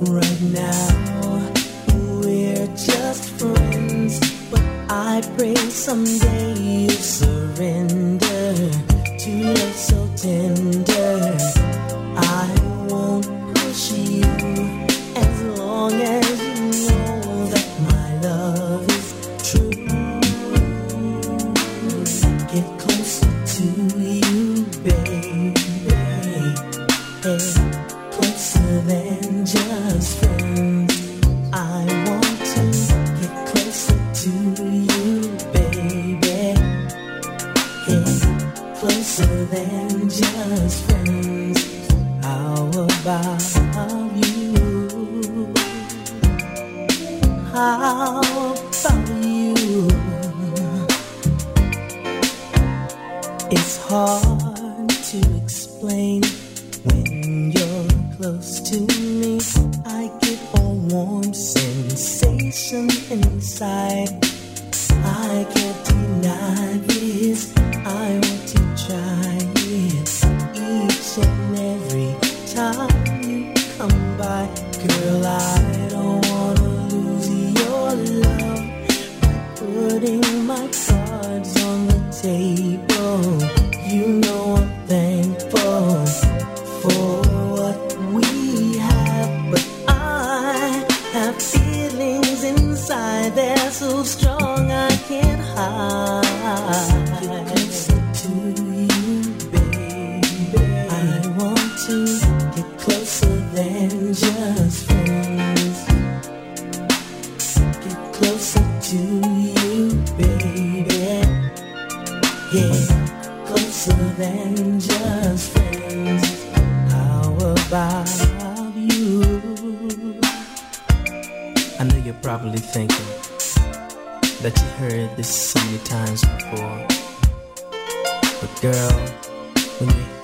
Right now, we're just friends, but I pray someday you surrender.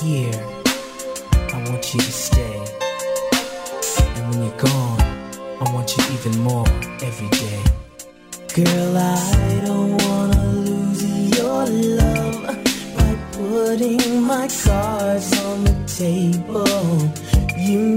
here, I want you to stay. And when you're gone, I want you even more every day. Girl, I don't wanna lose your love by putting my cards on the table. You